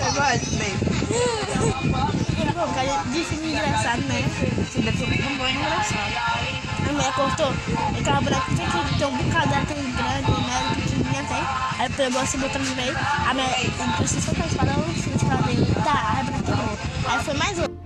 Eu gosto mesmo. Bom, cara, de engraçado, né? Você deve ser um bom engraçado. A mulher cortou aquela boneca que tem, tem um bocado dela, tem grande, né? Pequenininha até. Aí pegou assim, botou no meio. A mulher precisa soltar a espada, ela não a espada dele. Tá, aí pra. Aí foi mais outro.